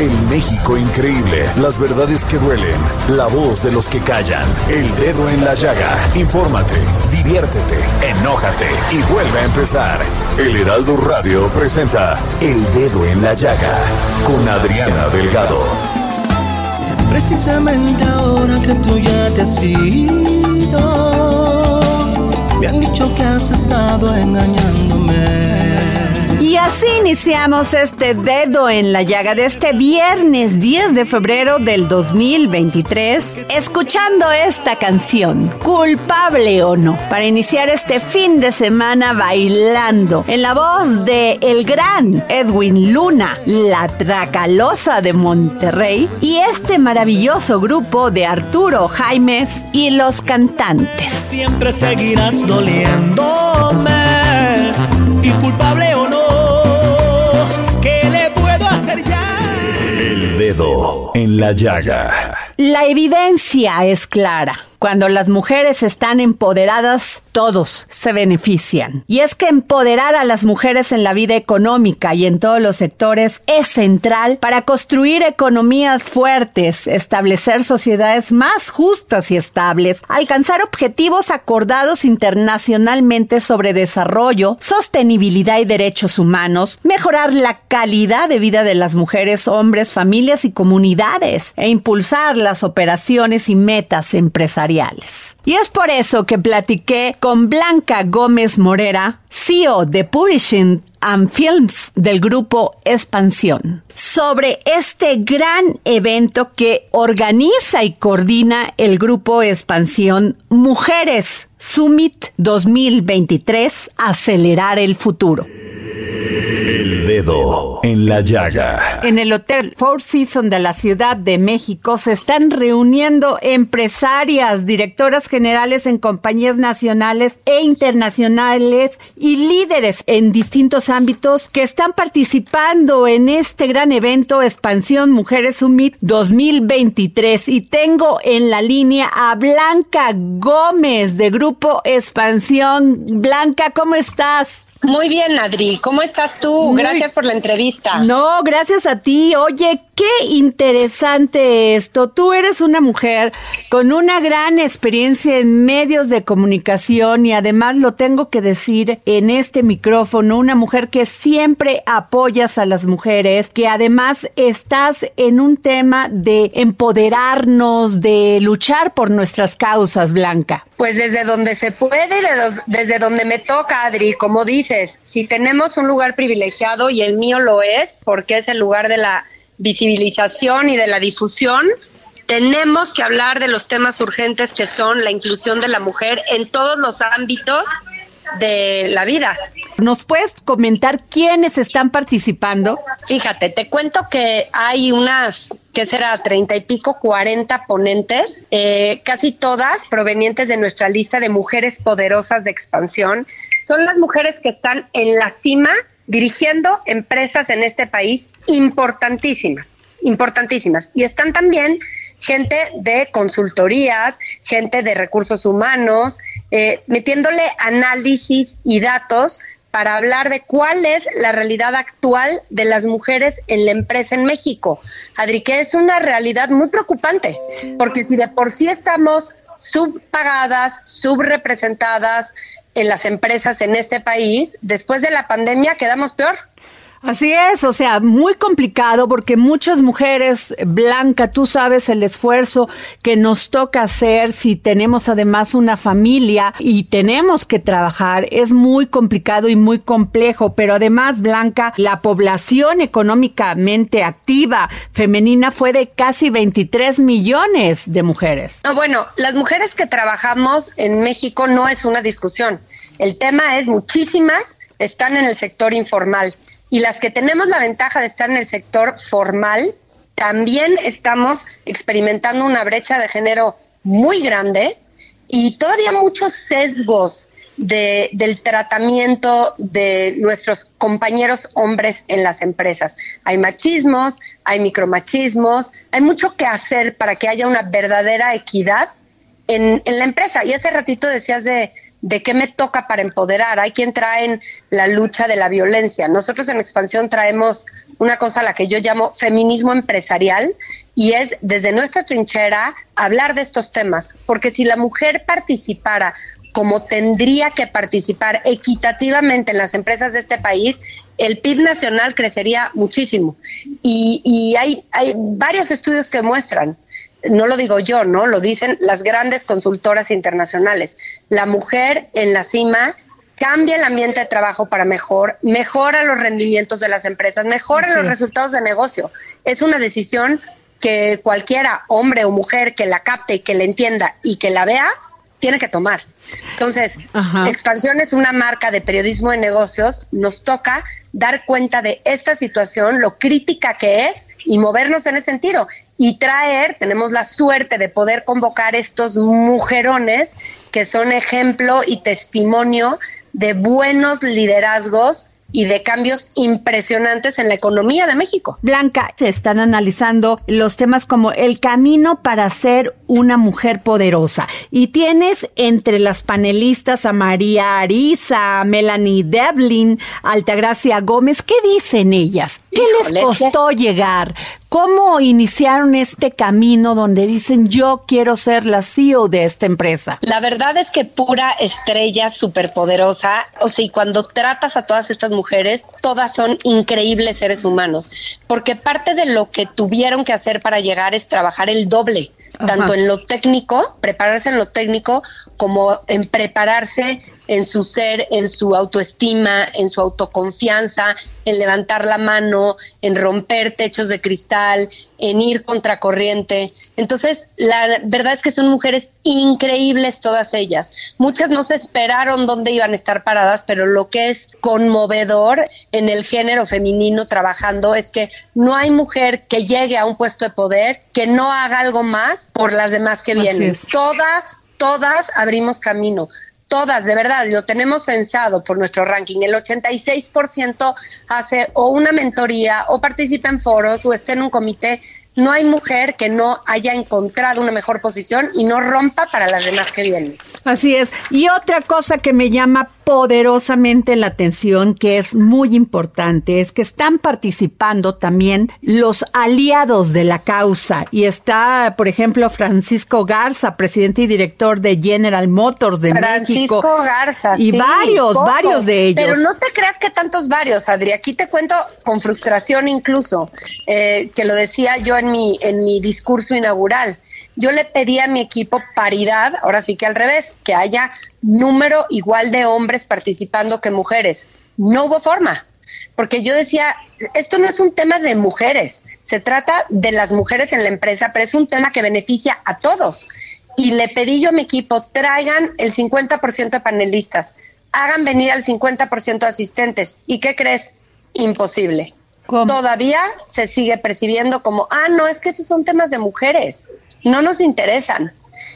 El México increíble, las verdades que duelen, la voz de los que callan, el dedo en la llaga. Infórmate, diviértete, enójate y vuelve a empezar. El Heraldo Radio presenta El Dedo en la Llaga con Adriana Delgado. Precisamente ahora que tú ya te has ido, me han dicho que has estado engañándome. Y así iniciamos este dedo en la llaga de este viernes 10 de febrero del 2023, escuchando esta canción, culpable o no, para iniciar este fin de semana bailando en la voz de el gran Edwin Luna, la Tracalosa de Monterrey y este maravilloso grupo de Arturo Jaimes y los cantantes. Siempre seguirás doliéndome, y culpable o no, ¿qué le puedo hacer ya? El Dedo en la Llaga. La evidencia es clara. Cuando las mujeres están empoderadas, todos se benefician. Y es que empoderar a las mujeres en la vida económica y en todos los sectores es central para construir economías fuertes, establecer sociedades más justas y estables, alcanzar objetivos acordados internacionalmente sobre desarrollo, sostenibilidad y derechos humanos, mejorar la calidad de vida de las mujeres, hombres, familias y comunidades, e impulsar las operaciones y metas empresariales. Y es por eso que platiqué con Blanca Gómez Morera, CEO de Publishing and Films del grupo Expansión, sobre este gran evento que organiza y coordina el grupo Expansión Mujeres Summit 2023, Acelerar el Futuro. En la Llaga. En el Hotel Four Seasons de la Ciudad de México se están reuniendo empresarias, directoras generales en compañías nacionales e internacionales y líderes en distintos ámbitos que están participando en este gran evento Expansión Mujeres Summit 2023. Y tengo en la línea a Blanca Gómez de Grupo Expansión. Blanca, ¿cómo estás? Muy bien, Adri. ¿Cómo estás tú? Muy- Gracias por la entrevista. No, gracias a ti. Oye, qué interesante esto. Tú eres una mujer con una gran experiencia en medios de comunicación y además lo tengo que decir en este micrófono, una mujer que siempre apoyas a las mujeres, que además estás en un tema de empoderarnos, de luchar por nuestras causas, Blanca. Pues desde donde se puede de desde donde me toca, Adri, como dices, si tenemos un lugar privilegiado y el mío lo es, porque es el lugar de la visibilización y de la difusión, tenemos que hablar de los temas urgentes que son la inclusión de la mujer en todos los ámbitos de la vida. ¿Nos puedes comentar quiénes están participando? Fíjate, te cuento que hay unas, ¿qué será? Treinta y pico, cuarenta ponentes, eh, casi todas provenientes de nuestra lista de mujeres poderosas de expansión. Son las mujeres que están en la cima dirigiendo empresas en este país importantísimas, importantísimas. Y están también gente de consultorías, gente de recursos humanos, eh, metiéndole análisis y datos para hablar de cuál es la realidad actual de las mujeres en la empresa en México. Adri, que es una realidad muy preocupante, porque si de por sí estamos subpagadas, subrepresentadas en las empresas en este país, después de la pandemia quedamos peor. Así es, o sea, muy complicado porque muchas mujeres, Blanca, tú sabes el esfuerzo que nos toca hacer si tenemos además una familia y tenemos que trabajar. Es muy complicado y muy complejo, pero además, Blanca, la población económicamente activa femenina fue de casi 23 millones de mujeres. No, bueno, las mujeres que trabajamos en México no es una discusión. El tema es muchísimas están en el sector informal y las que tenemos la ventaja de estar en el sector formal, también estamos experimentando una brecha de género muy grande y todavía muchos sesgos de, del tratamiento de nuestros compañeros hombres en las empresas. Hay machismos, hay micromachismos, hay mucho que hacer para que haya una verdadera equidad en, en la empresa. Y hace ratito decías de de qué me toca para empoderar. Hay quien trae la lucha de la violencia. Nosotros en Expansión traemos una cosa a la que yo llamo feminismo empresarial y es desde nuestra trinchera hablar de estos temas, porque si la mujer participara como tendría que participar equitativamente en las empresas de este país, el PIB nacional crecería muchísimo. Y, y hay, hay varios estudios que muestran no lo digo yo, ¿no? Lo dicen las grandes consultoras internacionales. La mujer en la cima cambia el ambiente de trabajo para mejor, mejora los rendimientos de las empresas, mejora los resultados de negocio. Es una decisión que cualquiera, hombre o mujer, que la capte, que la entienda y que la vea, tiene que tomar. Entonces, Expansión es una marca de periodismo de negocios, nos toca dar cuenta de esta situación, lo crítica que es y movernos en ese sentido y traer, tenemos la suerte de poder convocar estos mujerones que son ejemplo y testimonio de buenos liderazgos y de cambios impresionantes en la economía de México. Blanca, se están analizando los temas como el camino para ser una mujer poderosa. Y tienes entre las panelistas a María Arisa, a Melanie Devlin, Altagracia Gómez. ¿Qué dicen ellas? ¿Qué les costó llegar? ¿Cómo iniciaron este camino donde dicen yo quiero ser la CEO de esta empresa? La verdad es que pura estrella superpoderosa, o sea, y cuando tratas a todas estas mujeres, todas son increíbles seres humanos, porque parte de lo que tuvieron que hacer para llegar es trabajar el doble tanto en lo técnico, prepararse en lo técnico, como en prepararse en su ser, en su autoestima, en su autoconfianza, en levantar la mano, en romper techos de cristal, en ir contracorriente. Entonces, la verdad es que son mujeres increíbles todas ellas. Muchas no se esperaron dónde iban a estar paradas, pero lo que es conmovedor en el género femenino trabajando es que no hay mujer que llegue a un puesto de poder que no haga algo más por las demás que vienen. Todas, todas abrimos camino todas, de verdad, lo tenemos censado por nuestro ranking, el 86% hace o una mentoría o participa en foros o está en un comité no hay mujer que no haya encontrado una mejor posición y no rompa para las demás que vienen. Así es. Y otra cosa que me llama poderosamente la atención, que es muy importante, es que están participando también los aliados de la causa. Y está, por ejemplo, Francisco Garza, presidente y director de General Motors de México. Francisco Garza. Y varios, varios de ellos. Pero no te creas que tantos varios, Adri. Aquí te cuento con frustración incluso, eh, que lo decía yo en mi, en mi discurso inaugural. Yo le pedí a mi equipo paridad, ahora sí que al revés, que haya número igual de hombres participando que mujeres. No hubo forma, porque yo decía, esto no es un tema de mujeres, se trata de las mujeres en la empresa, pero es un tema que beneficia a todos. Y le pedí yo a mi equipo, traigan el 50% de panelistas, hagan venir al 50% de asistentes. ¿Y qué crees? Imposible todavía se sigue percibiendo como, ah, no, es que esos son temas de mujeres, no nos interesan.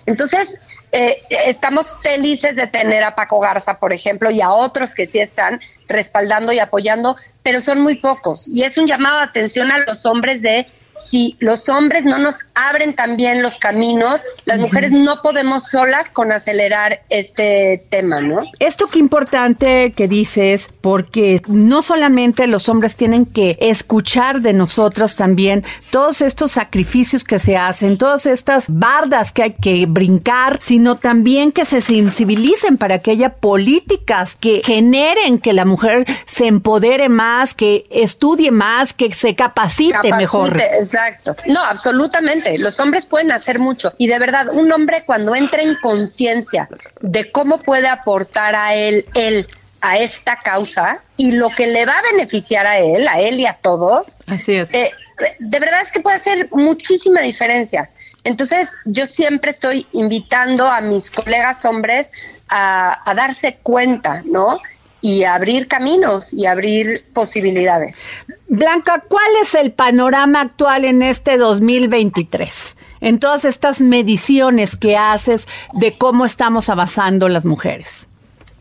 Entonces, eh, estamos felices de tener a Paco Garza, por ejemplo, y a otros que sí están respaldando y apoyando, pero son muy pocos. Y es un llamado de atención a los hombres de si los hombres no nos abren también los caminos, las mujeres no podemos solas con acelerar este tema, ¿no? Esto qué importante que dices, porque no solamente los hombres tienen que escuchar de nosotros también todos estos sacrificios que se hacen, todas estas bardas que hay que brincar, sino también que se sensibilicen para que haya políticas que generen que la mujer se empodere más, que estudie más, que se capacite, capacite mejor. Exacto. No, absolutamente. Los hombres pueden hacer mucho. Y de verdad, un hombre cuando entra en conciencia de cómo puede aportar a él, él, a esta causa y lo que le va a beneficiar a él, a él y a todos. Así es. Eh, de verdad es que puede hacer muchísima diferencia. Entonces, yo siempre estoy invitando a mis colegas hombres a, a darse cuenta, ¿no? Y abrir caminos y abrir posibilidades. Blanca, ¿cuál es el panorama actual en este 2023? En todas estas mediciones que haces de cómo estamos avanzando las mujeres.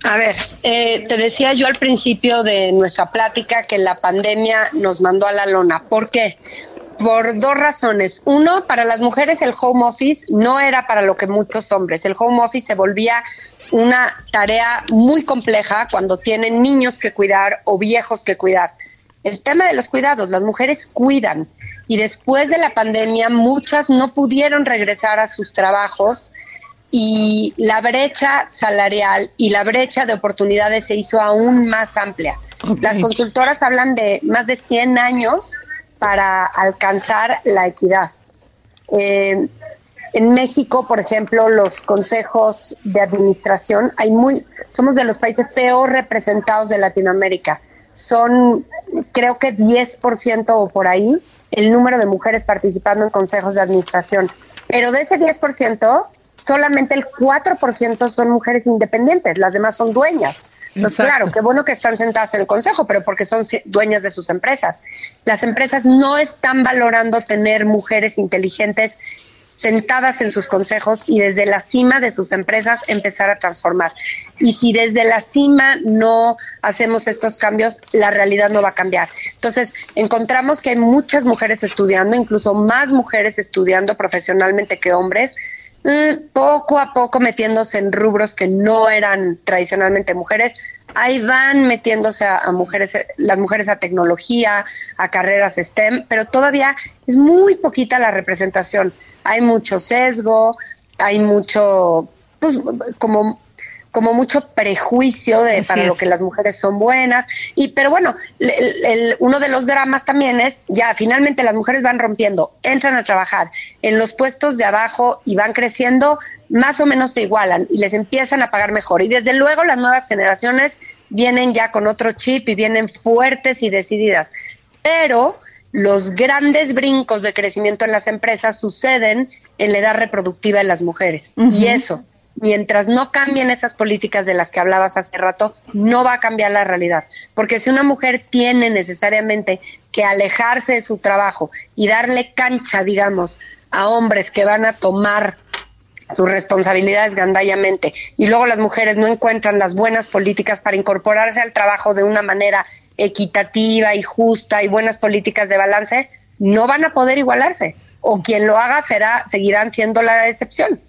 A ver, eh, te decía yo al principio de nuestra plática que la pandemia nos mandó a la lona. ¿Por qué? Por dos razones. Uno, para las mujeres el home office no era para lo que muchos hombres. El home office se volvía una tarea muy compleja cuando tienen niños que cuidar o viejos que cuidar. El tema de los cuidados, las mujeres cuidan y después de la pandemia muchas no pudieron regresar a sus trabajos y la brecha salarial y la brecha de oportunidades se hizo aún más amplia. Las consultoras hablan de más de 100 años para alcanzar la equidad. Eh, en México, por ejemplo, los consejos de administración, hay muy, somos de los países peor representados de Latinoamérica. Son, creo que 10% o por ahí, el número de mujeres participando en consejos de administración. Pero de ese 10%, solamente el 4% son mujeres independientes, las demás son dueñas. Pues claro, qué bueno que están sentadas en el consejo, pero porque son dueñas de sus empresas. Las empresas no están valorando tener mujeres inteligentes sentadas en sus consejos y desde la cima de sus empresas empezar a transformar. Y si desde la cima no hacemos estos cambios, la realidad no va a cambiar. Entonces, encontramos que hay muchas mujeres estudiando, incluso más mujeres estudiando profesionalmente que hombres, poco a poco metiéndose en rubros que no eran tradicionalmente mujeres, ahí van metiéndose a, mujeres, las mujeres a tecnología, a carreras STEM, pero todavía es muy poquita la representación. Hay mucho sesgo, hay mucho, pues como como mucho prejuicio de para lo que las mujeres son buenas. Y pero bueno uno de los dramas también es ya finalmente las mujeres van rompiendo entran a trabajar en los puestos de abajo y van creciendo más o menos se igualan y les empiezan a pagar mejor. Y desde luego las nuevas generaciones vienen ya con otro chip y vienen fuertes y decididas. Pero los grandes brincos de crecimiento en las empresas suceden en la edad reproductiva de las mujeres. Y eso mientras no cambien esas políticas de las que hablabas hace rato, no va a cambiar la realidad. Porque si una mujer tiene necesariamente que alejarse de su trabajo y darle cancha, digamos, a hombres que van a tomar sus responsabilidades gandallamente y luego las mujeres no encuentran las buenas políticas para incorporarse al trabajo de una manera equitativa y justa y buenas políticas de balance, no van a poder igualarse. O quien lo haga será, seguirán siendo la excepción.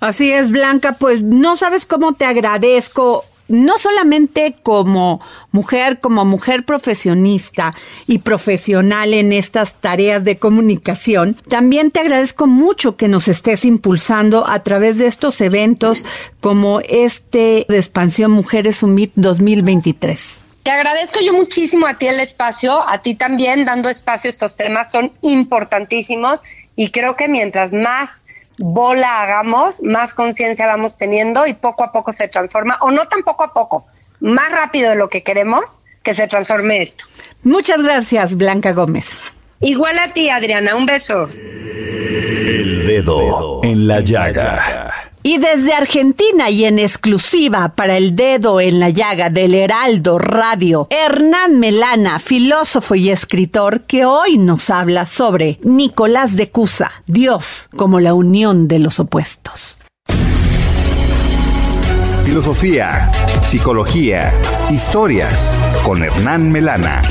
Así es, Blanca, pues no sabes cómo te agradezco no solamente como mujer, como mujer profesionista y profesional en estas tareas de comunicación, también te agradezco mucho que nos estés impulsando a través de estos eventos como este de Expansión Mujeres Summit 2023. Te agradezco yo muchísimo a ti el espacio, a ti también dando espacio a estos temas, son importantísimos y creo que mientras más bola hagamos, más conciencia vamos teniendo y poco a poco se transforma, o no tan poco a poco, más rápido de lo que queremos que se transforme esto. Muchas gracias, Blanca Gómez. Igual a ti, Adriana, un beso. El dedo en la llaga. Y desde Argentina y en exclusiva para el dedo en la llaga del Heraldo Radio, Hernán Melana, filósofo y escritor que hoy nos habla sobre Nicolás de Cusa, Dios como la unión de los opuestos. Filosofía, psicología, historias con Hernán Melana.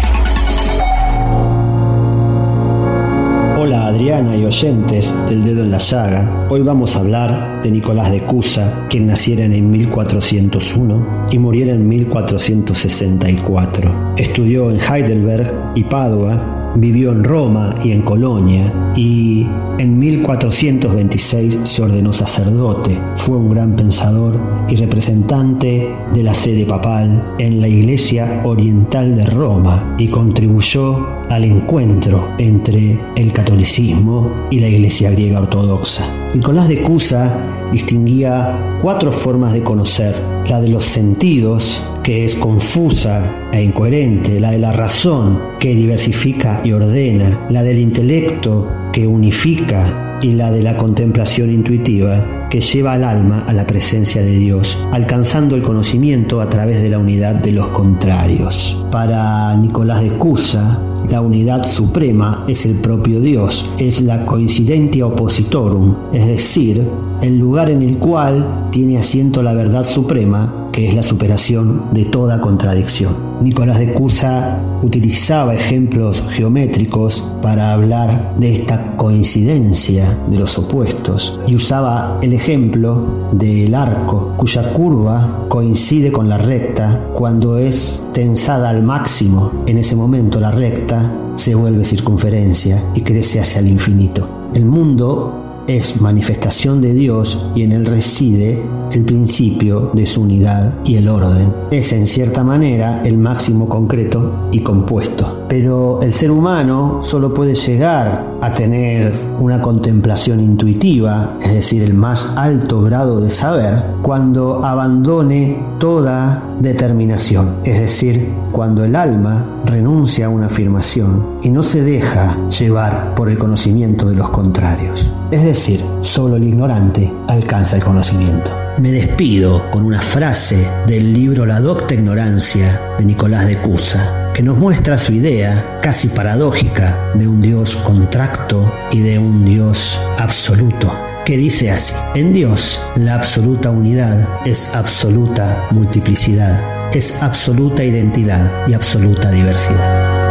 Adriana y oyentes del dedo en la llaga, hoy vamos a hablar de Nicolás de Cusa, quien naciera en 1401 y muriera en 1464. Estudió en Heidelberg y Padua vivió en Roma y en Colonia y en 1426 se ordenó sacerdote. Fue un gran pensador y representante de la sede papal en la Iglesia Oriental de Roma y contribuyó al encuentro entre el catolicismo y la Iglesia griega ortodoxa. Nicolás de Cusa distinguía cuatro formas de conocer, la de los sentidos, que es confusa e incoherente, la de la razón, que diversifica y ordena, la del intelecto, que unifica, y la de la contemplación intuitiva, que lleva al alma a la presencia de Dios, alcanzando el conocimiento a través de la unidad de los contrarios. Para Nicolás de Cusa, la unidad suprema es el propio Dios, es la coincidentia oppositorum, es decir, el lugar en el cual tiene asiento la verdad suprema, que es la superación de toda contradicción. Nicolás de Cusa utilizaba ejemplos geométricos para hablar de esta coincidencia de los opuestos y usaba el ejemplo del arco cuya curva coincide con la recta cuando es tensada al máximo. En ese momento la recta se vuelve circunferencia y crece hacia el infinito. El mundo es manifestación de Dios y en él reside el principio de su unidad y el orden. Es en cierta manera el máximo concreto y compuesto. Pero el ser humano solo puede llegar a tener una contemplación intuitiva, es decir, el más alto grado de saber, cuando abandone toda determinación, es decir, cuando el alma renuncia a una afirmación y no se deja llevar por el conocimiento de los contrarios. Es decir, solo el ignorante alcanza el conocimiento. Me despido con una frase del libro La docta ignorancia de Nicolás de Cusa, que nos muestra su idea casi paradójica de un Dios contracto y de un Dios absoluto que dice así, en Dios la absoluta unidad es absoluta multiplicidad, es absoluta identidad y absoluta diversidad.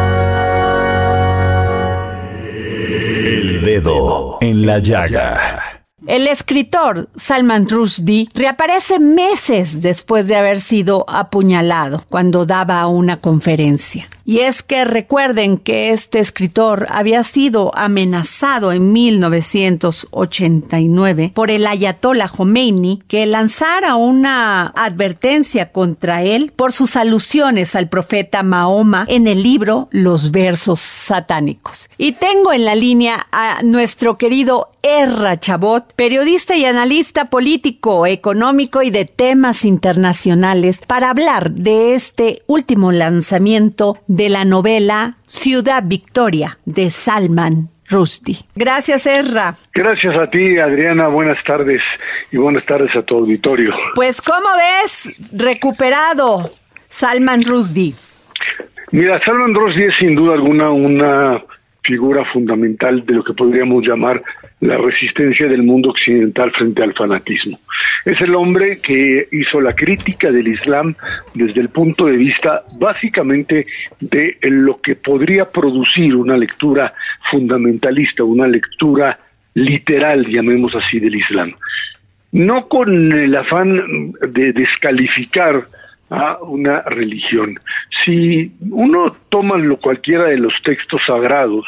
El escritor Salman Rushdie reaparece meses después de haber sido apuñalado cuando daba una conferencia. Y es que recuerden que este escritor había sido amenazado en 1989 por el ayatollah Khomeini que lanzara una advertencia contra él por sus alusiones al profeta Mahoma en el libro Los versos satánicos. Y tengo en la línea a nuestro querido Erra Chabot, periodista y analista político, económico y de temas internacionales, para hablar de este último lanzamiento la novela Ciudad Victoria de Salman Rushdie. Gracias, Erra. Gracias a ti, Adriana. Buenas tardes y buenas tardes a tu auditorio. Pues, ¿cómo ves recuperado Salman Rushdie? Mira, Salman Rushdie es sin duda alguna una figura fundamental de lo que podríamos llamar la resistencia del mundo occidental frente al fanatismo. Es el hombre que hizo la crítica del Islam desde el punto de vista básicamente de lo que podría producir una lectura fundamentalista, una lectura literal, llamemos así, del Islam. No con el afán de descalificar a una religión. Si uno toma lo cualquiera de los textos sagrados,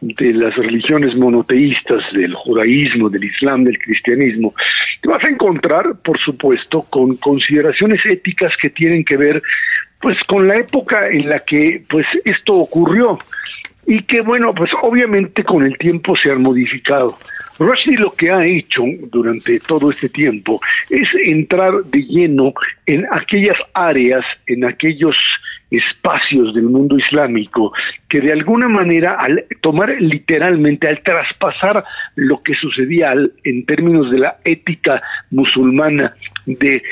de las religiones monoteístas, del judaísmo, del islam, del cristianismo, te vas a encontrar, por supuesto, con consideraciones éticas que tienen que ver pues con la época en la que pues esto ocurrió y que bueno, pues obviamente con el tiempo se han modificado. Rushdie lo que ha hecho durante todo este tiempo es entrar de lleno en aquellas áreas, en aquellos espacios del mundo islámico que de alguna manera al tomar literalmente, al traspasar lo que sucedía en términos de la ética musulmana de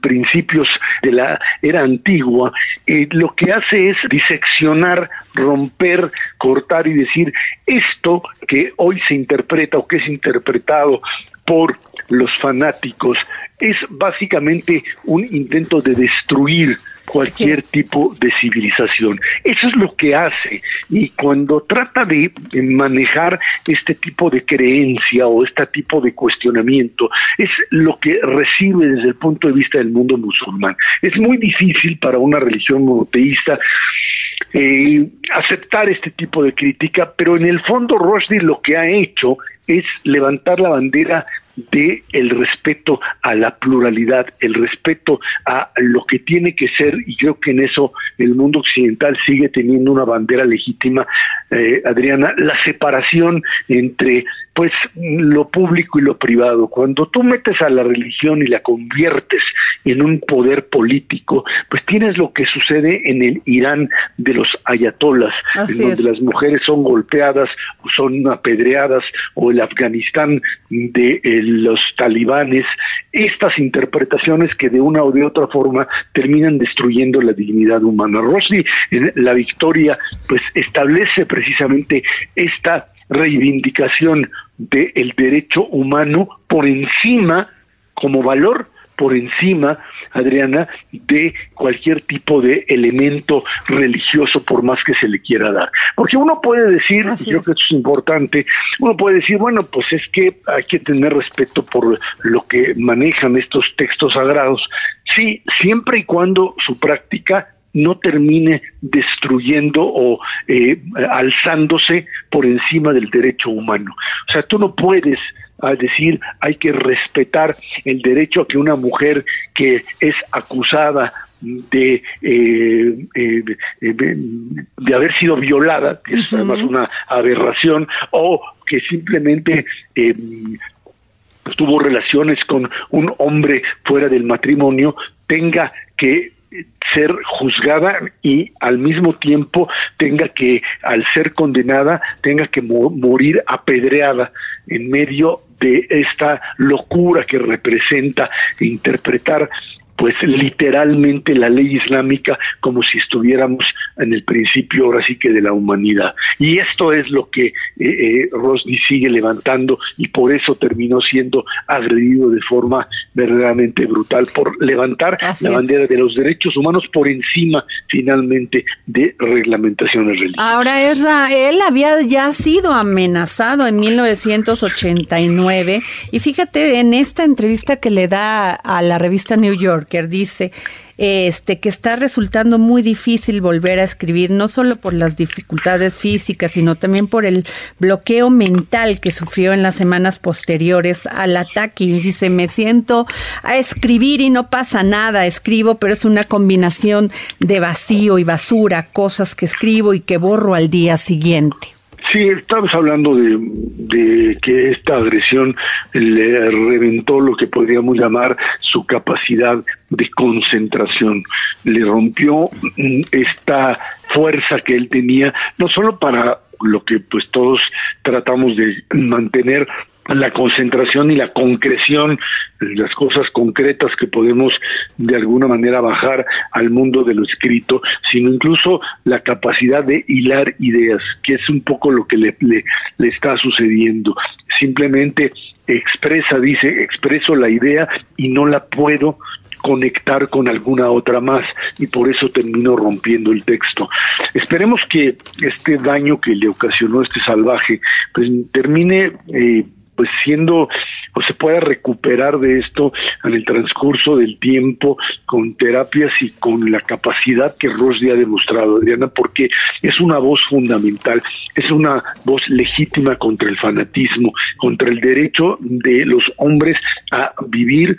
principios de la era antigua, eh, lo que hace es diseccionar, romper, cortar y decir esto que hoy se interpreta o que es interpretado por los fanáticos es básicamente un intento de destruir cualquier tipo de civilización. Eso es lo que hace. Y cuando trata de manejar este tipo de creencia o este tipo de cuestionamiento, es lo que recibe desde el punto de vista del mundo musulmán. Es muy difícil para una religión monoteísta eh, aceptar este tipo de crítica, pero en el fondo Rushdie lo que ha hecho es levantar la bandera de el respeto a la pluralidad, el respeto a lo que tiene que ser, y creo que en eso el mundo occidental sigue teniendo una bandera legítima, eh, Adriana, la separación entre pues lo público y lo privado. Cuando tú metes a la religión y la conviertes en un poder político, pues tienes lo que sucede en el Irán de los ayatolas, en donde las mujeres son golpeadas, o son apedreadas, o el Afganistán de eh, los talibanes, estas interpretaciones que de una o de otra forma terminan destruyendo la dignidad humana. Rossi en la victoria pues establece precisamente esta reivindicación del derecho humano por encima, como valor, por encima, Adriana, de cualquier tipo de elemento religioso, por más que se le quiera dar. Porque uno puede decir, creo que esto es importante, uno puede decir, bueno, pues es que hay que tener respeto por lo que manejan estos textos sagrados, sí, siempre y cuando su práctica no termine destruyendo o eh, alzándose por encima del derecho humano. O sea, tú no puedes decir hay que respetar el derecho a que una mujer que es acusada de, eh, eh, de, haber sido violada, que es además una aberración, o que simplemente tuvo relaciones con un hombre fuera del matrimonio, tenga que ser juzgada y al mismo tiempo tenga que, al ser condenada, tenga que morir apedreada en medio de esta locura que representa interpretar pues literalmente la ley islámica como si estuviéramos en el principio ahora sí que de la humanidad. Y esto es lo que eh, eh Rosny sigue levantando y por eso terminó siendo agredido de forma verdaderamente brutal por levantar la bandera de los derechos humanos por encima finalmente de reglamentaciones religiosas. Ahora él había ya sido amenazado en 1989 y fíjate en esta entrevista que le da a la revista New York dice este que está resultando muy difícil volver a escribir, no solo por las dificultades físicas, sino también por el bloqueo mental que sufrió en las semanas posteriores al ataque. Y dice, me siento a escribir y no pasa nada, escribo, pero es una combinación de vacío y basura, cosas que escribo y que borro al día siguiente. Sí, estamos hablando de, que esta agresión le reventó lo que podríamos llamar su capacidad de concentración, le rompió esta fuerza que él tenía, no solo para lo que pues todos tratamos de mantener la concentración y la concreción, las cosas concretas que podemos de alguna manera bajar al mundo de lo escrito, sino incluso la capacidad de hilar ideas, que es un poco lo que le, le, le está sucediendo. Simplemente expresa, dice, expreso la idea y no la puedo conectar con alguna otra más y por eso terminó rompiendo el texto. Esperemos que este daño que le ocasionó este salvaje pues termine eh, pues siendo o se pueda recuperar de esto en el transcurso del tiempo con terapias y con la capacidad que Rosdi ha demostrado, Adriana, porque es una voz fundamental, es una voz legítima contra el fanatismo, contra el derecho de los hombres a vivir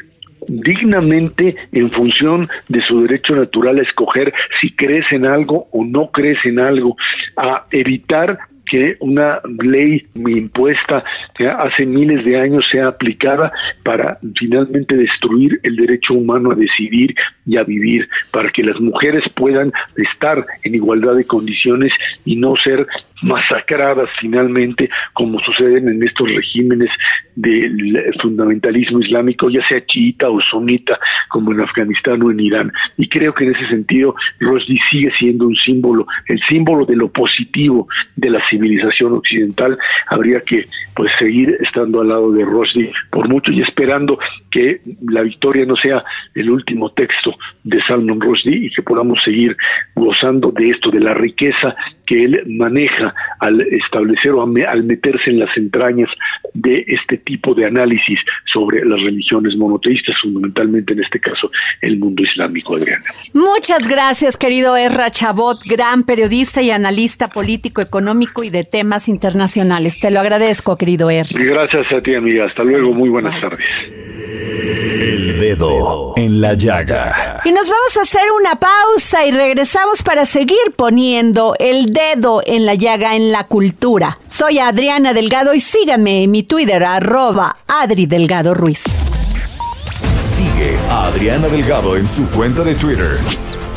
dignamente en función de su derecho natural a escoger si crees en algo o no crees en algo, a evitar que una ley impuesta hace miles de años sea aplicada para finalmente destruir el derecho humano a decidir y a vivir, para que las mujeres puedan estar en igualdad de condiciones y no ser masacradas finalmente como suceden en estos regímenes del fundamentalismo islámico, ya sea chiita o sunita, como en Afganistán o en Irán. Y creo que en ese sentido Rushdie sigue siendo un símbolo, el símbolo de lo positivo de la civilización civilización occidental, habría que pues seguir estando al lado de Rushdie por mucho y esperando que la victoria no sea el último texto de Salman Rushdie y que podamos seguir gozando de esto, de la riqueza que él maneja al establecer o al meterse en las entrañas de este tipo de análisis sobre las religiones monoteístas, fundamentalmente en este caso el mundo islámico, Adriana. Muchas gracias, querido Erra Chabot, gran periodista y analista político, económico y de temas internacionales. Te lo agradezco, querido Erra. Gracias a ti, amiga. Hasta luego. Muy buenas tardes. El dedo en la llaga. Y nos vamos a hacer una pausa y regresamos para seguir poniendo el dedo en la llaga en la cultura. Soy Adriana Delgado y síganme en mi Twitter, arroba Adri Delgado Ruiz. Sigue a Adriana Delgado en su cuenta de Twitter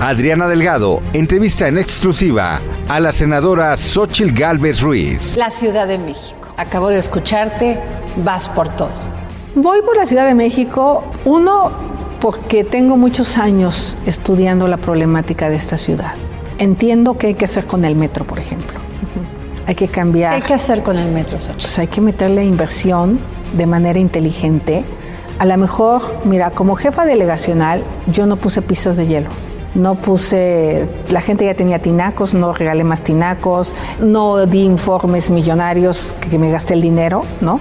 Adriana Delgado entrevista en exclusiva a la senadora Xochil Gálvez Ruiz. La Ciudad de México. Acabo de escucharte, vas por todo. Voy por la Ciudad de México, uno, porque tengo muchos años estudiando la problemática de esta ciudad. Entiendo qué hay que hacer con el metro, por ejemplo. Hay que cambiar. ¿Qué hay que hacer con el metro, Xochitl? Pues hay que meterle inversión de manera inteligente. A lo mejor, mira, como jefa delegacional, yo no puse pistas de hielo no puse, la gente ya tenía tinacos, no regalé más tinacos, no di informes millonarios que me gasté el dinero, ¿no?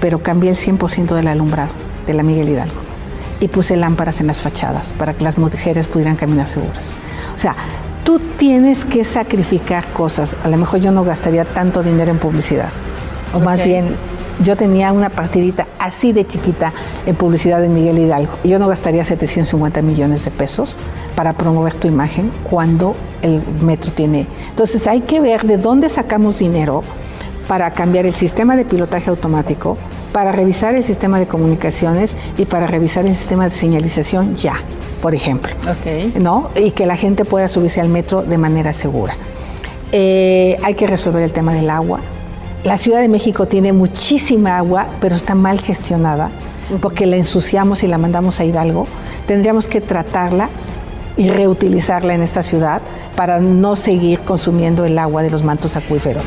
Pero cambié el 100% del alumbrado de la Miguel Hidalgo y puse lámparas en las fachadas para que las mujeres pudieran caminar seguras. O sea, tú tienes que sacrificar cosas. A lo mejor yo no gastaría tanto dinero en publicidad. O más bien, yo tenía una partidita así de chiquita en publicidad de Miguel Hidalgo. Yo no gastaría 750 millones de pesos para promover tu imagen cuando el metro tiene. Entonces hay que ver de dónde sacamos dinero para cambiar el sistema de pilotaje automático, para revisar el sistema de comunicaciones y para revisar el sistema de señalización ya, por ejemplo. ¿No? Y que la gente pueda subirse al metro de manera segura. Eh, hay que resolver el tema del agua la Ciudad de México tiene muchísima agua, pero está mal gestionada, porque la ensuciamos y la mandamos a Hidalgo. Tendríamos que tratarla y reutilizarla en esta ciudad para no seguir consumiendo el agua de los mantos acuíferos.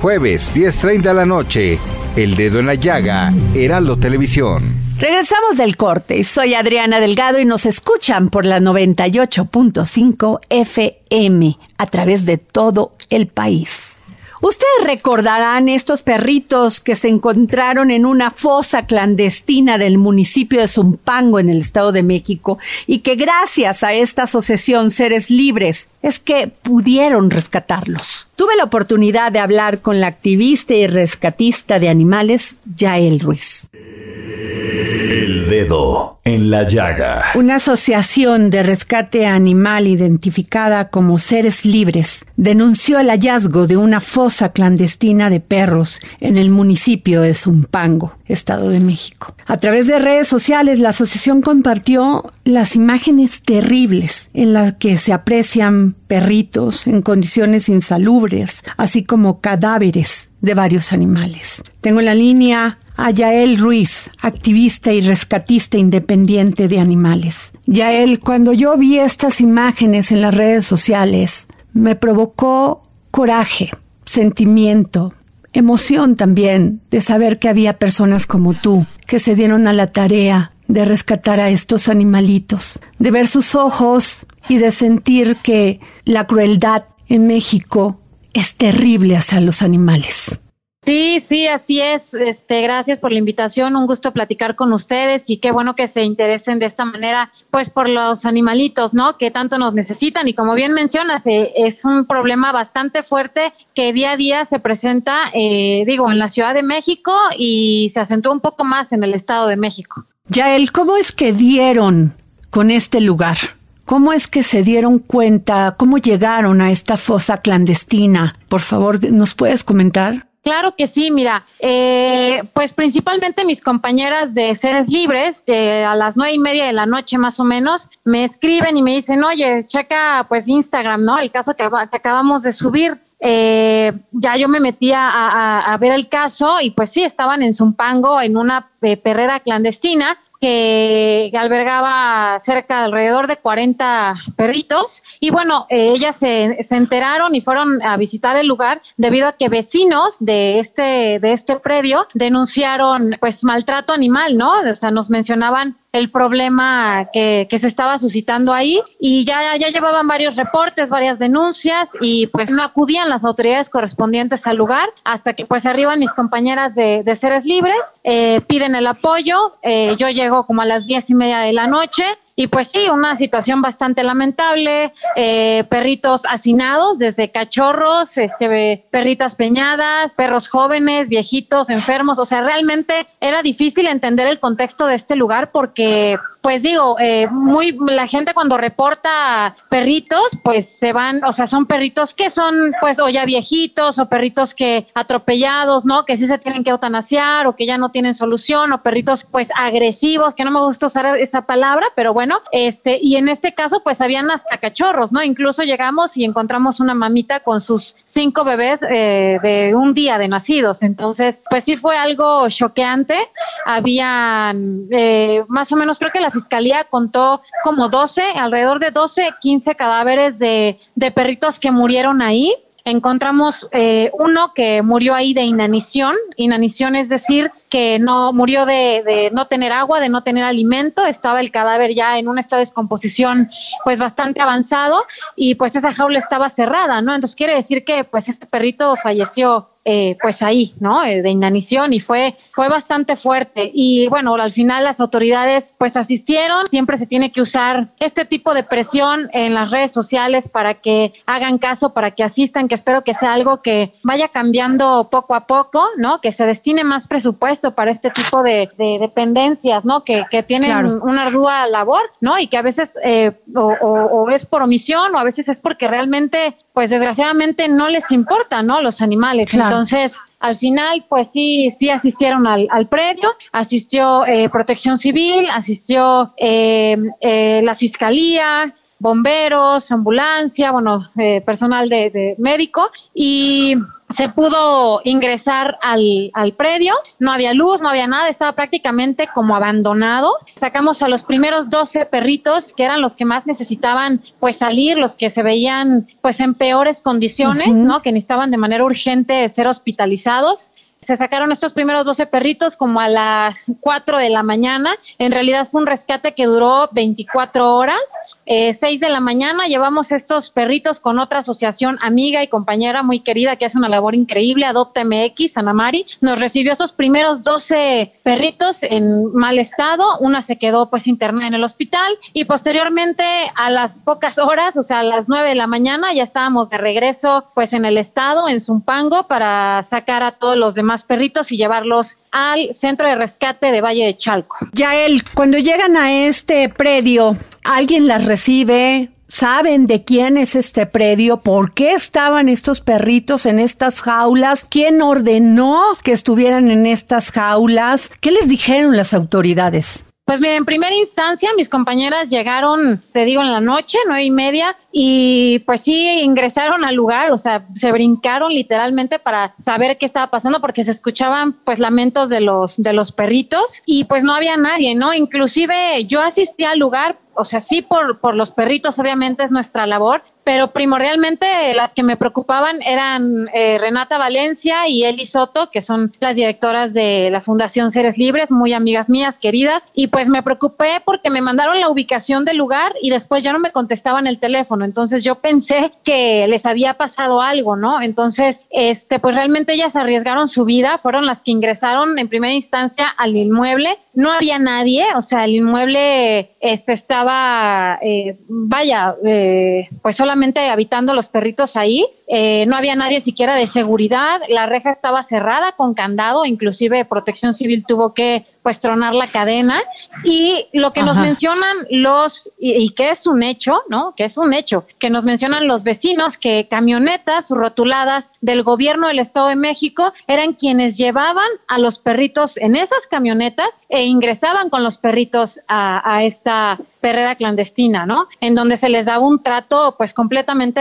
Jueves, 10.30 de la noche, El Dedo en la Llaga, Heraldo Televisión. Regresamos del corte. Soy Adriana Delgado y nos escuchan por la 98.5 FM a través de todo el país. Ustedes recordarán estos perritos que se encontraron en una fosa clandestina del municipio de Zumpango en el Estado de México y que gracias a esta asociación Seres Libres es que pudieron rescatarlos. Tuve la oportunidad de hablar con la activista y rescatista de animales, Yael Ruiz. Dedo en la llaga. Una asociación de rescate animal identificada como Seres Libres denunció el hallazgo de una fosa clandestina de perros en el municipio de Zumpango, Estado de México. A través de redes sociales, la asociación compartió las imágenes terribles en las que se aprecian perritos en condiciones insalubres, así como cadáveres de varios animales. Tengo en la línea a Yael Ruiz, activista y rescatista independiente de animales. Yael, cuando yo vi estas imágenes en las redes sociales, me provocó coraje, sentimiento, emoción también de saber que había personas como tú que se dieron a la tarea de rescatar a estos animalitos, de ver sus ojos y de sentir que la crueldad en México es terrible hacia los animales. Sí, sí, así es. Este, gracias por la invitación. Un gusto platicar con ustedes y qué bueno que se interesen de esta manera, pues por los animalitos, ¿no? Que tanto nos necesitan y como bien mencionas, eh, es un problema bastante fuerte que día a día se presenta, eh, digo, en la Ciudad de México y se acentúa un poco más en el Estado de México. Yael, ¿cómo es que dieron con este lugar? ¿Cómo es que se dieron cuenta? ¿Cómo llegaron a esta fosa clandestina? Por favor, ¿nos puedes comentar? Claro que sí, mira, eh, pues principalmente mis compañeras de Seres Libres, que a las nueve y media de la noche más o menos, me escriben y me dicen, oye, checa pues Instagram, ¿no? El caso que, acabamos de subir. Eh, ya yo me metía a, ver el caso y pues sí, estaban en Zumpango en una eh, perrera clandestina que albergaba cerca alrededor de 40 perritos y bueno, eh, ellas se, se, enteraron y fueron a visitar el lugar debido a que vecinos de este de este predio denunciaron pues maltrato animal, ¿no? O sea, nos mencionaban el problema que, se estaba suscitando ahí y ya, ya llevaban varios reportes, varias denuncias y pues no acudían las autoridades correspondientes al lugar hasta que pues arriban mis compañeras de, de Seres Libres, eh, piden el apoyo, eh, yo llego como a las diez y media de la noche, y pues sí, una situación bastante lamentable, eh, perritos hacinados, desde cachorros, este, perritas peñadas, perros jóvenes, viejitos, enfermos, o sea, realmente era difícil entender el contexto de este lugar porque, pues digo, eh, muy la gente cuando reporta perritos, pues se van, o sea, son perritos que son, pues, o ya viejitos, o perritos que atropellados, ¿no? Que sí se tienen que eutanasiar, o que ya no tienen solución, o perritos, pues, agresivos, que no me gusta usar esa palabra, pero bueno, este, y en este caso, pues habían hasta cachorros, ¿no? Incluso llegamos y encontramos una mamita con sus cinco bebés eh, de un día de nacidos. Entonces, pues sí fue algo choqueante. Habían eh, más o menos, creo que la fiscalía contó como 12, alrededor de 12, 15 cadáveres de, de perritos que murieron ahí encontramos eh, uno que murió ahí de inanición. Inanición es decir, que no murió de, de, no tener agua, de no tener alimento, estaba el cadáver ya en un estado de descomposición pues bastante avanzado y pues esa jaula estaba cerrada, ¿no? Entonces quiere decir que pues este perrito falleció eh, pues ahí, ¿no? Eh, de inanición y fue, fue bastante fuerte. Y bueno, al final las autoridades pues asistieron. Siempre se tiene que usar este tipo de presión en las redes sociales para que hagan caso, para que asistan, que espero que sea algo que vaya cambiando poco a poco, ¿no? Que se destine más presupuesto para este tipo de, dependencias, ¿no? Que, que tienen una ardua labor, ¿no? Y que a veces eh, o, o es por omisión o a veces es porque realmente pues desgraciadamente no les importa, ¿no? Los animales. Entonces, al final, pues sí, sí asistieron al, al predio, asistió eh, Protección Civil, asistió eh, eh, la Fiscalía, bomberos, ambulancia, bueno, eh, personal de, de, médico y se pudo ingresar al, al predio, no había luz, no había nada, estaba prácticamente como abandonado. Sacamos a los primeros 12 perritos, que eran los que más necesitaban pues salir, los que se veían pues en peores condiciones, ¿no? Que necesitaban de manera urgente ser hospitalizados se sacaron estos primeros 12 perritos como a las 4 de la mañana. En realidad fue un rescate que duró 24 horas. Eh, 6 de la mañana llevamos estos perritos con otra asociación amiga y compañera muy querida que hace una labor increíble, Adopta MX, Ana Mari. Nos recibió esos primeros 12 perritos en mal estado. Una se quedó pues internada en el hospital y posteriormente a las pocas horas, o sea, a las 9 de la mañana, ya estábamos de regreso pues en el estado, en Zumpango, para sacar a todos los demás perritos y llevarlos al centro de rescate de Valle de Chalco. Yael, cuando llegan a este predio, ¿alguien las recibe? ¿Saben de quién es este predio? ¿Por qué estaban estos perritos en estas jaulas? ¿Quién ordenó que estuvieran en estas jaulas? ¿Qué les dijeron las autoridades? Pues mira, en primera instancia mis compañeras llegaron, te digo, en la noche, nueve y media, y pues sí ingresaron al lugar, o sea, se brincaron literalmente para saber qué estaba pasando porque se escuchaban pues lamentos de los de los perritos y pues no había nadie, ¿no? Inclusive yo asistí al lugar o sea, sí por, por los perritos, obviamente es nuestra labor, pero primordialmente las que me preocupaban eran eh, Renata Valencia y Eli Soto, que son las directoras de la Fundación Seres Libres, muy amigas mías, queridas, y pues me preocupé porque me mandaron la ubicación del lugar y después ya no me contestaban el teléfono, entonces yo pensé que les había pasado algo, ¿no? Entonces, este, pues realmente ellas arriesgaron su vida, fueron las que ingresaron en primera instancia al inmueble, no había nadie, o sea, el inmueble este, estaba, eh, vaya, eh, pues solamente habitando los perritos ahí. Eh, no había nadie siquiera de seguridad. La reja estaba cerrada con candado. Inclusive Protección Civil tuvo que pues tronar la cadena y lo que nos mencionan los y, que es un hecho, ¿no? Que es un hecho que nos mencionan los vecinos que camionetas rotuladas del gobierno del Estado de México eran quienes llevaban a los perritos en esas camionetas e ingresaban con los perritos a, esta perrera clandestina, ¿no? En donde se les daba un trato pues completamente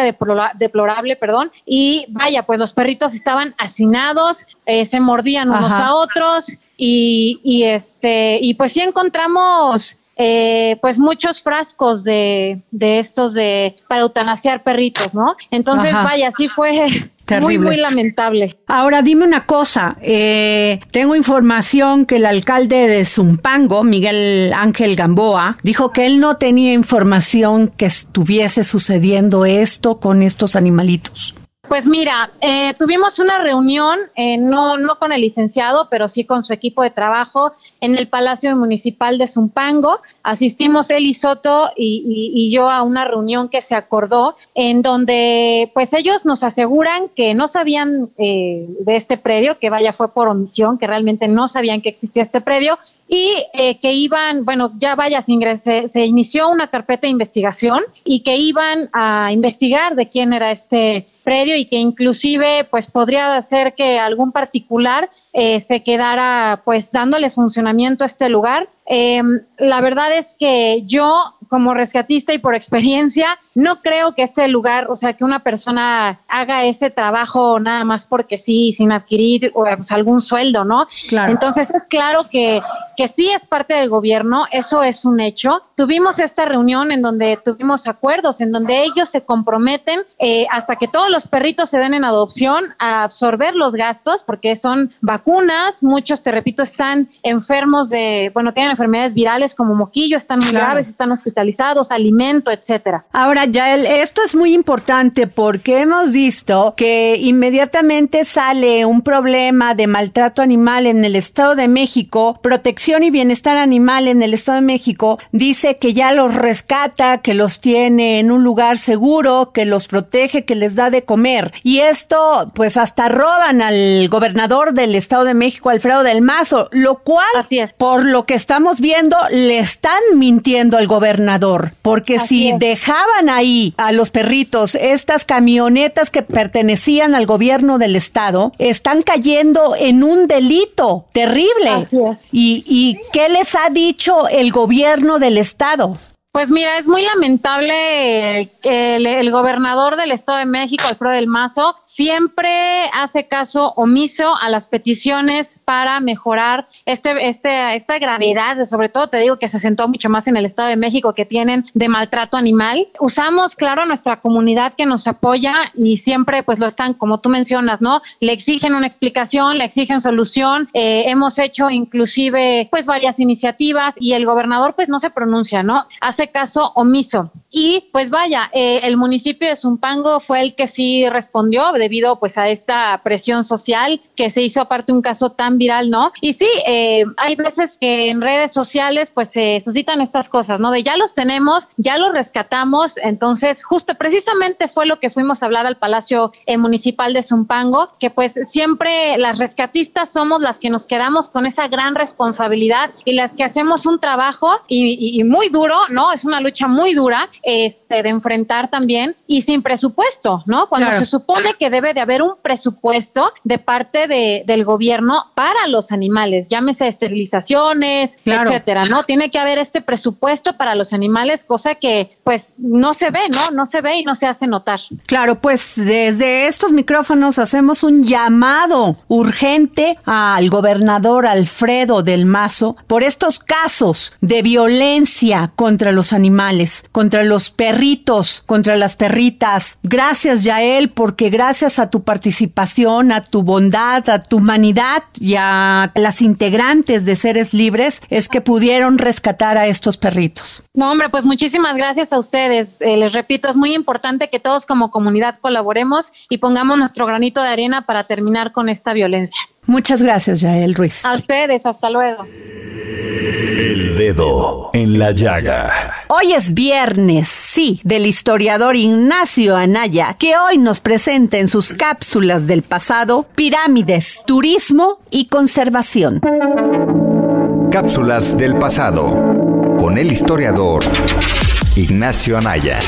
deplorable, perdón, y vaya, pues los perritos estaban hacinados, eh, se mordían unos a otros, y, y este y pues sí encontramos eh, pues muchos frascos de, de estos de para eutanasiar perritos, ¿no? Entonces, vaya, sí fue Muy, muy lamentable. Ahora dime una cosa, eh, tengo información que el alcalde de Zumpango, Miguel Ángel Gamboa, dijo que él no tenía información que estuviese sucediendo esto con estos animalitos. Pues mira, eh, tuvimos una reunión, eh, no, no con el licenciado, pero sí con su equipo de trabajo en el Palacio Municipal de Zumpango. Asistimos él y Soto y, yo a una reunión que se acordó en donde pues ellos nos aseguran que no sabían eh, de este predio, que vaya fue por omisión, que realmente no sabían que existía este predio y que iban, bueno, ya vaya, se, se inició una carpeta de investigación y que iban a investigar de quién era este predio y que inclusive pues podría ser que algún particular eh, se quedara pues dándole funcionamiento a este lugar. Eh, la verdad es que yo como rescatista y por experiencia, no creo que este lugar, o sea, que una persona haga ese trabajo nada más porque sí, sin adquirir pues, algún sueldo, ¿no? Claro. Entonces es claro que, que sí es parte del gobierno, eso es un hecho. Tuvimos esta reunión en donde tuvimos acuerdos, en donde ellos se comprometen eh, hasta que todos los perritos se den en adopción a absorber los gastos, porque son vacunas, muchos, te repito, están enfermos de, bueno, tienen enfermedades virales como moquillo, están muy graves, están hospitalizados alimento, etcétera. Ahora, ya esto es muy importante porque hemos visto que inmediatamente sale un problema de maltrato animal en el Estado de México, protección y bienestar animal en el Estado de México dice que ya los rescata, que los tiene en un lugar seguro, que los protege, que les da de comer. Y esto, pues hasta roban al gobernador del Estado de México, Alfredo del Mazo, lo cual, por lo que estamos viendo, le están mintiendo al gobernador porque si dejaban ahí a los perritos estas camionetas que pertenecían al gobierno del estado, están cayendo en un delito terrible. ¿Y, ¿Y qué les ha dicho el gobierno del estado? Pues mira, es muy lamentable que el, gobernador del Estado de México, Alfredo del Mazo, siempre hace caso omiso a las peticiones para mejorar este, este, esta gravedad, sobre todo te digo que se sentó mucho más en el Estado de México que tienen de maltrato animal. Usamos, claro, nuestra comunidad que nos apoya y siempre pues lo están, como tú mencionas, ¿no? Le exigen una explicación, le exigen solución. Eh, hemos hecho inclusive pues varias iniciativas y el gobernador pues no se pronuncia, ¿no? Hace caso omiso. Y pues vaya, eh, el municipio de Zumpango fue el que sí respondió debido pues a esta presión social que se hizo aparte un caso tan viral, ¿no? Y sí, eh, hay veces que en redes sociales pues se suscitan estas cosas, ¿no? De ya los tenemos, ya los rescatamos, entonces justo precisamente fue lo que fuimos a hablar al Palacio eh, Municipal de Zumpango, que pues siempre las rescatistas somos las que nos quedamos con esa gran responsabilidad y las que hacemos un trabajo y muy duro, ¿no? Es una lucha muy dura este, de enfrentar también y sin presupuesto, ¿no? Cuando se supone que debe de haber un presupuesto de parte de, del gobierno para los animales, llámese esterilizaciones, etcétera, ¿no? Tiene que haber este presupuesto para los animales, cosa que pues no se ve, ¿no? No se ve y no se hace notar. Claro, pues desde estos micrófonos hacemos un llamado urgente al gobernador Alfredo del Mazo por estos casos de violencia contra los animales, contra los perritos, contra las perritas. Gracias, Yael, porque gracias a tu participación, a tu bondad, a tu humanidad y a las integrantes de Seres Libres es que pudieron rescatar a estos perritos. No, hombre, pues muchísimas gracias a ustedes. Eh, les repito, es muy importante que todos como comunidad colaboremos y pongamos nuestro granito de arena para terminar con esta violencia. Muchas gracias, Yael Ruiz. A ustedes, hasta luego. El dedo en la llaga. Hoy es viernes, sí, del historiador Ignacio Anaya, que hoy nos presenta en sus cápsulas del pasado pirámides, turismo y conservación. Cápsulas del pasado con el historiador Ignacio Anaya.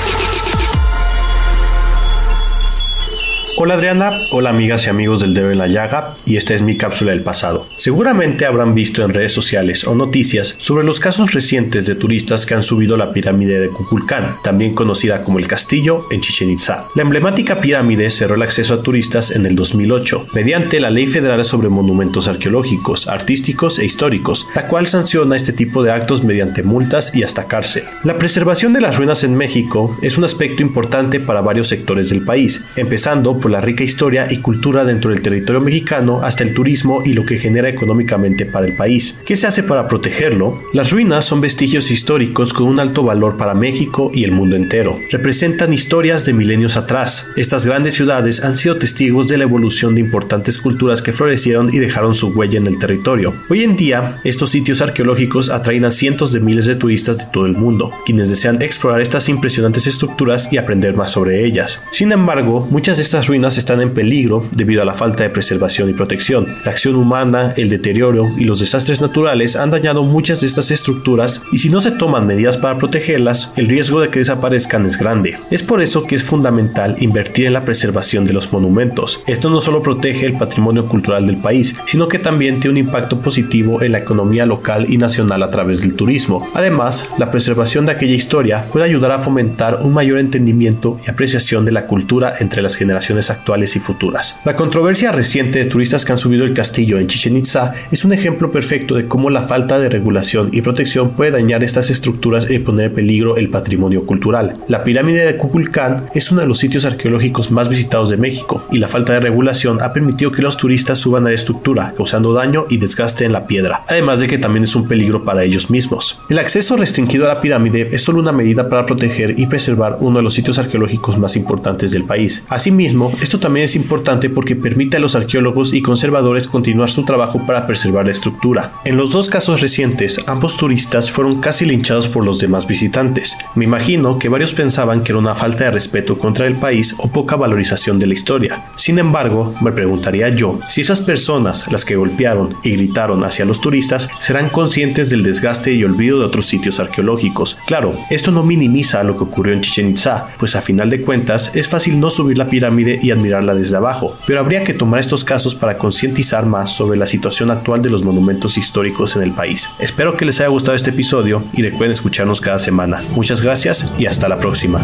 Hola Adriana, hola amigas y amigos del Dedo en la Llaga, y esta es mi cápsula del pasado. Seguramente habrán visto en redes sociales o noticias sobre los casos recientes de turistas que han subido la pirámide de Kukulcán, también conocida como el castillo en Chichen Itza. La emblemática pirámide cerró el acceso a turistas en el 2008, mediante la Ley Federal sobre Monumentos Arqueológicos, Artísticos e Históricos, la cual sanciona este tipo de actos mediante multas y hasta cárcel. La preservación de las ruinas en México es un aspecto importante para varios sectores del país, empezando por la rica historia y cultura dentro del territorio mexicano hasta el turismo y lo que genera económicamente para el país. ¿Qué se hace para protegerlo? Las ruinas son vestigios históricos con un alto valor para México y el mundo entero. Representan historias de milenios atrás. Estas grandes ciudades han sido testigos de la evolución de importantes culturas que florecieron y dejaron su huella en el territorio. Hoy en día, estos sitios arqueológicos atraen a cientos de miles de turistas de todo el mundo, quienes desean explorar estas impresionantes estructuras y aprender más sobre ellas. Sin embargo, muchas de estas ruinas están en peligro debido a la falta de preservación y protección. La acción humana, el deterioro y los desastres naturales han dañado muchas de estas estructuras y si no se toman medidas para protegerlas, el riesgo de que desaparezcan es grande. Es por eso que es fundamental invertir en la preservación de los monumentos. Esto no solo protege el patrimonio cultural del país, sino que también tiene un impacto positivo en la economía local y nacional a través del turismo. Además, la preservación de aquella historia puede ayudar a fomentar un mayor entendimiento y apreciación de la cultura entre las generaciones actuales y futuras. La controversia reciente de turistas que han subido el castillo en Chichen Itza es un ejemplo perfecto de cómo la falta de regulación y protección puede dañar estas estructuras y poner en peligro el patrimonio cultural. La pirámide de Kukulcán es uno de los sitios arqueológicos más visitados de México y la falta de regulación ha permitido que los turistas suban a la estructura, causando daño y desgaste en la piedra, además de que también es un peligro para ellos mismos. El acceso restringido a la pirámide es solo una medida para proteger y preservar uno de los sitios arqueológicos más importantes del país. Asimismo, esto también es importante porque permite a los arqueólogos y conservadores continuar su trabajo para preservar la estructura. En los dos casos recientes, ambos turistas fueron casi linchados por los demás visitantes. Me imagino que varios pensaban que era una falta de respeto contra el país o poca valorización de la historia. Sin embargo, me preguntaría yo si esas personas, las que golpearon y gritaron hacia los turistas, serán conscientes del desgaste y olvido de otros sitios arqueológicos. Claro, esto no minimiza lo que ocurrió en Chichen Itza, pues a final de cuentas es fácil no subir la pirámide admirarla desde abajo, pero habría que tomar estos casos para concientizar más sobre la situación actual de los monumentos históricos en el país. Espero que les haya gustado este episodio y recuerden escucharnos cada semana. Muchas gracias y hasta la próxima.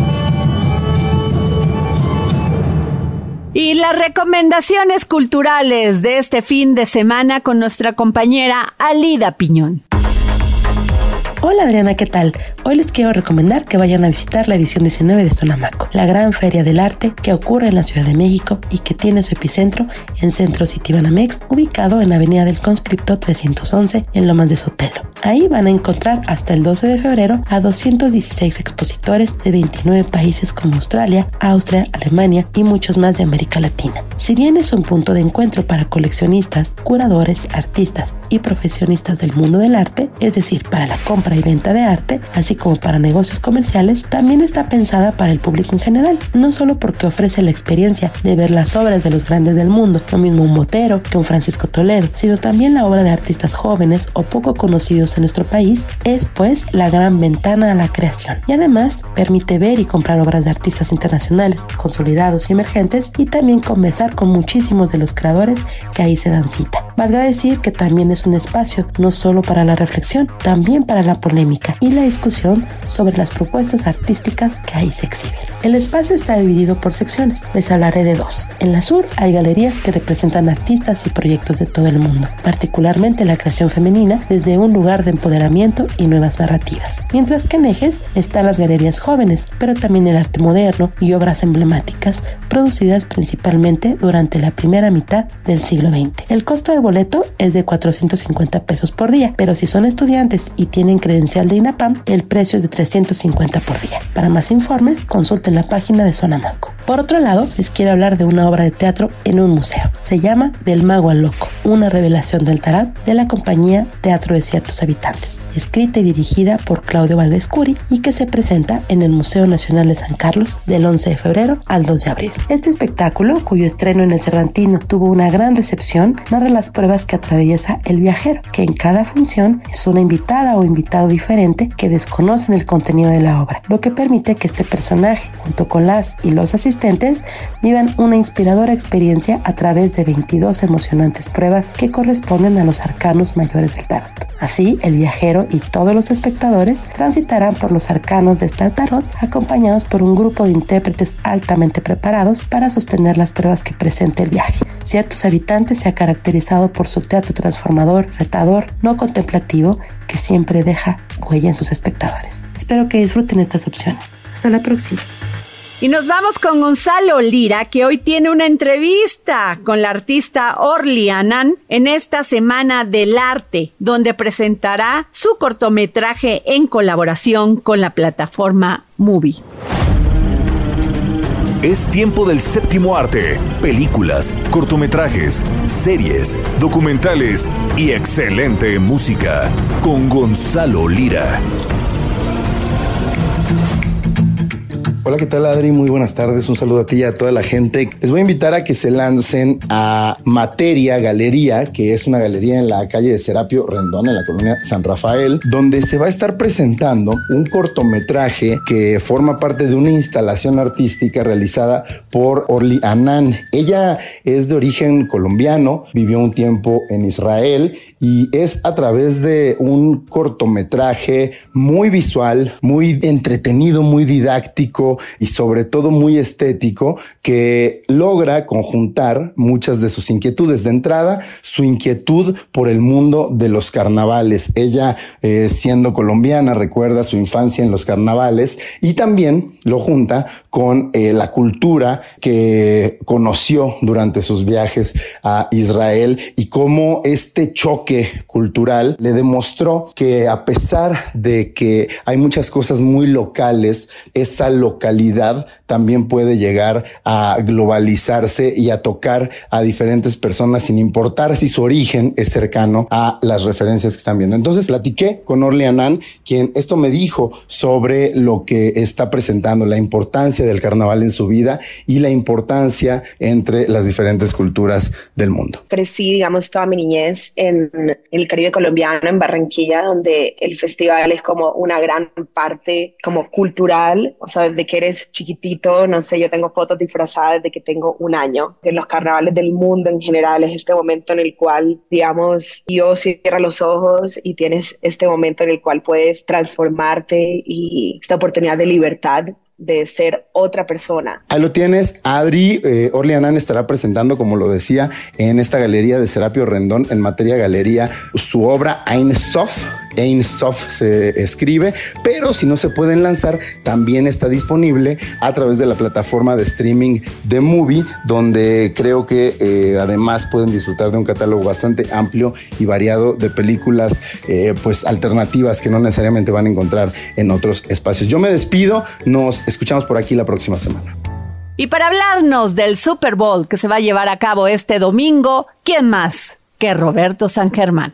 Y las recomendaciones culturales de este fin de semana con nuestra compañera Alida Piñón. Hola Adriana, ¿qué tal? Hoy les quiero recomendar que vayan a visitar la edición 19 de Sonamaco, la gran feria del arte que ocurre en la Ciudad de México y que tiene su epicentro en Centro Citibanamex, ubicado en la Avenida del Conscripto 311 en Lomas de Sotelo. Ahí van a encontrar hasta el 12 de febrero a 216 expositores de 29 países como Australia, Austria, Alemania y muchos más de América Latina. Si bien es un punto de encuentro para coleccionistas, curadores, artistas y profesionistas del mundo del arte, es decir, para la compra y venta de arte, así así como para negocios comerciales, también está pensada para el público en general, no solo porque ofrece la experiencia de ver las obras de los grandes del mundo, lo mismo un Botero que un Francisco Toledo, sino también la obra de artistas jóvenes o poco conocidos en nuestro país, es pues la gran ventana a la creación y además permite ver y comprar obras de artistas internacionales, consolidados y emergentes y también conversar con muchísimos de los creadores que ahí se dan cita. Valga decir que también es un espacio no solo para la reflexión, también para la polémica y la discusión sobre las propuestas artísticas que ahí se exhiben. El espacio está dividido por secciones, les hablaré de dos. En la sur hay galerías que representan artistas y proyectos de todo el mundo, particularmente la creación femenina desde un lugar de empoderamiento y nuevas narrativas. Mientras que en ejes están las galerías jóvenes, pero también el arte moderno y obras emblemáticas producidas principalmente durante la primera mitad del siglo XX. El costo de boleto es de 450 pesos por día, pero si son estudiantes y tienen credencial de INAPAM, el precio es de 350 por día. Para más informes, consulten la página de Sonamaco. Por otro lado, les quiero hablar de una obra de teatro en un museo. Se llama Del Mago al Loco, una revelación del tarot de la compañía Teatro de Ciertos Habitantes, escrita y dirigida por Claudio Valdescuri y que se presenta en el Museo Nacional de San Carlos del 11 de febrero al 2 de abril. Este espectáculo, cuyo estreno en el Cervantino tuvo una gran recepción, narra las pruebas que atraviesa el viajero, que en cada función es una invitada o invitado diferente que desconocen el contenido de la obra, lo que permite que este personaje, junto con las y los asistentes, vivan una inspiradora experiencia a través de 22 emocionantes pruebas que corresponden a los arcanos mayores del tarot. Así, el viajero y todos los espectadores transitarán por los arcanos de este tarot acompañados por un grupo de intérpretes altamente preparados para sostener las pruebas que presenta el viaje. Ciertos habitantes se ha caracterizado por su teatro transformador, retador, no contemplativo, que siempre deja huella en sus espectadores. Espero que disfruten estas opciones. Hasta la próxima. Y nos vamos con Gonzalo Lira, que hoy tiene una entrevista con la artista Orly Anan en esta Semana del Arte, donde presentará su cortometraje en colaboración con la plataforma Movie. Es tiempo del séptimo arte, películas, cortometrajes, series, documentales y excelente música con Gonzalo Lira. Hola, ¿qué tal Adri? Muy buenas tardes. Un saludo a ti y a toda la gente. Les voy a invitar a que se lancen a Materia Galería, que es una galería en la calle de Serapio Rendón, en la colonia San Rafael, donde se va a estar presentando un cortometraje que forma parte de una instalación artística realizada por Orly Anán. Ella es de origen colombiano, vivió un tiempo en Israel y es a través de un cortometraje muy visual, muy entretenido, muy didáctico y sobre todo muy estético que logra conjuntar muchas de sus inquietudes. De entrada, su inquietud por el mundo de los carnavales. Ella, eh, siendo colombiana, recuerda su infancia en los carnavales y también lo junta con eh, la cultura que conoció durante sus viajes a Israel y cómo este choque cultural le demostró que a pesar de que hay muchas cosas muy locales, esa localidad también puede llegar a globalizarse y a tocar a diferentes personas sin importar si su origen es cercano a las referencias que están viendo. Entonces platiqué con Orly Anán, quien esto me dijo sobre lo que está presentando, la importancia del carnaval en su vida y la importancia entre las diferentes culturas del mundo. Crecí, digamos, toda mi niñez en el Caribe colombiano, en Barranquilla, donde el festival es como una gran parte como cultural, o sea, desde que eres chiquitito, no sé, yo tengo fotos disfrazadas de que tengo un año. En los carnavales del mundo en general es este momento en el cual, digamos, yo cierro los ojos y tienes este momento en el cual puedes transformarte y esta oportunidad de libertad de ser otra persona. Ahí lo tienes, Adri eh, estará presentando, como lo decía, en esta galería de Serapio Rendón, en materia galería, su obra Ein Sof. Ein Sof se escribe, pero si no se pueden lanzar, también está disponible a través de la plataforma de streaming de Movie, donde creo que eh, además pueden disfrutar de un catálogo bastante amplio y variado de películas eh, pues alternativas que no necesariamente van a encontrar en otros espacios. Yo me despido, nos escuchamos por aquí la próxima semana. Y para hablarnos del Super Bowl que se va a llevar a cabo este domingo, ¿quién más que Roberto San Germán?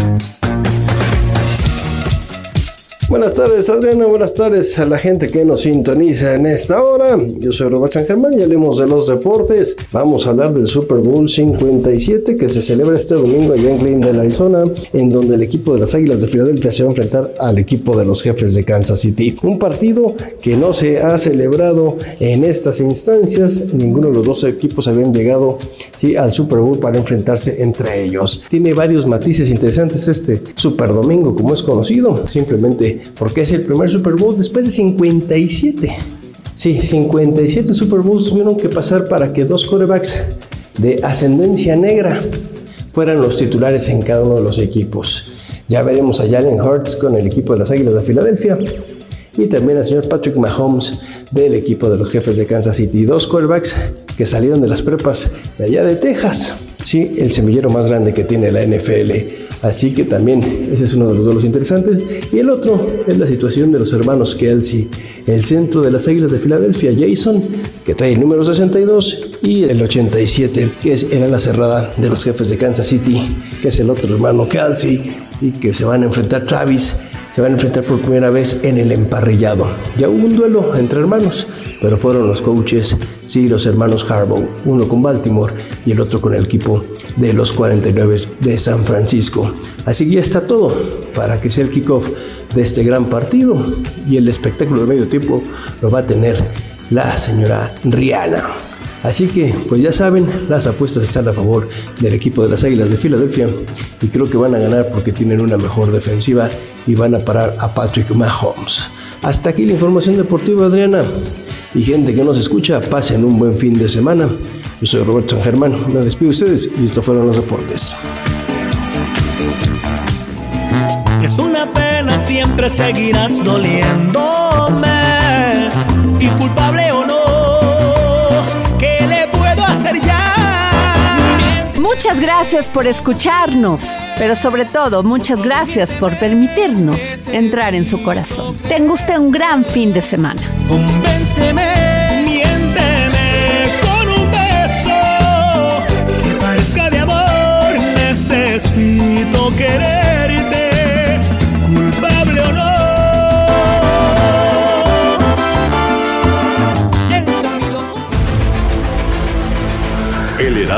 Buenas tardes, Adriana. Buenas tardes a la gente que nos sintoniza en esta hora. Yo soy Robert San Germán y hablemos de los deportes. Vamos a hablar del Super Bowl 57 que se celebra este domingo allá en Glendale, Arizona, en donde el equipo de las Águilas de Filadelfia se va a enfrentar al equipo de los jefes de Kansas City. Un partido que no se ha celebrado en estas instancias. Ninguno de los dos equipos habían llegado sí, al Super Bowl para enfrentarse entre ellos. Tiene varios matices interesantes este Super Domingo, como es conocido. Simplemente porque es el primer Super Bowl después de 57. Sí, 57 Super Bowls tuvieron que pasar para que dos quarterbacks de ascendencia negra fueran los titulares en cada uno de los equipos. Ya veremos a Jalen Hurts con el equipo de las Águilas de Filadelfia y también al señor Patrick Mahomes del equipo de los jefes de Kansas City. Dos quarterbacks que salieron de las prepas de allá de Texas. Sí, el semillero más grande que tiene la NFL. Así que también ese es uno de los duelos interesantes. Y el otro es la situación de los hermanos Kelsey. El centro de las Águilas de Filadelfia, Jason, que trae el número 62, y el 87, que es era la cerrada de los jefes de Kansas City, que es el otro hermano Kelsey, y que se van a enfrentar Travis se van a enfrentar por primera vez en el emparrillado. Ya hubo un duelo entre hermanos, pero fueron los coaches, sí, los hermanos Harbaugh, uno con Baltimore y el otro con el equipo de los 49 de San Francisco. Así que ya está todo para que sea el kickoff de este gran partido y el espectáculo de medio tiempo lo va a tener la señora Rihanna. Así que, pues ya saben, las apuestas están a favor del equipo de las Águilas de Filadelfia y creo que van a ganar porque tienen una mejor defensiva y van a parar a Patrick Mahomes. Hasta aquí la información deportiva, Adriana. Y gente que nos escucha, pasen un buen fin de semana. Yo soy Roberto San Germán, me despido de ustedes y estos fueron los deportes. Es una pena, siempre seguirás doliéndome, Muchas gracias por escucharnos, pero sobre todo muchas gracias por permitirnos entrar en su corazón. Tenga usted un gran fin de semana. Convénceme, miénteme con un beso que parezca de amor. Necesito quererte,